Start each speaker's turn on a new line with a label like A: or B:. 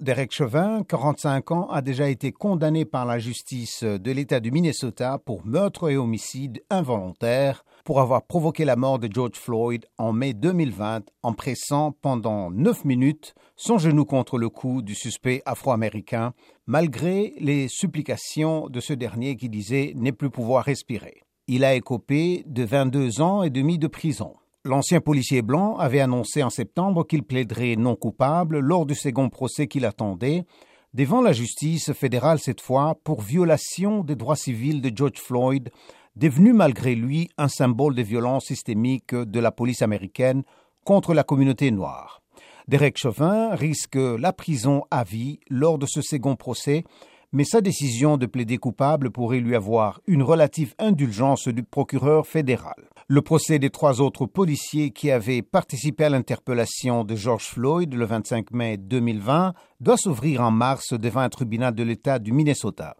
A: Derek Chauvin, 45 ans, a déjà été condamné par la justice de l'État du Minnesota pour meurtre et homicide involontaire pour avoir provoqué la mort de George Floyd en mai 2020 en pressant pendant 9 minutes son genou contre le cou du suspect afro-américain, malgré les supplications de ce dernier qui disait ne plus pouvoir respirer. Il a écopé de 22 ans et demi de prison. L'ancien policier blanc avait annoncé en septembre qu'il plaiderait non coupable lors du second procès qu'il attendait, devant la justice fédérale cette fois, pour violation des droits civils de George Floyd, devenu malgré lui un symbole de violence systémique de la police américaine contre la communauté noire. Derek Chauvin risque la prison à vie lors de ce second procès mais sa décision de plaider coupable pourrait lui avoir une relative indulgence du procureur fédéral. Le procès des trois autres policiers qui avaient participé à l'interpellation de George Floyd le 25 mai 2020 doit s'ouvrir en mars devant un tribunal de l'État du Minnesota.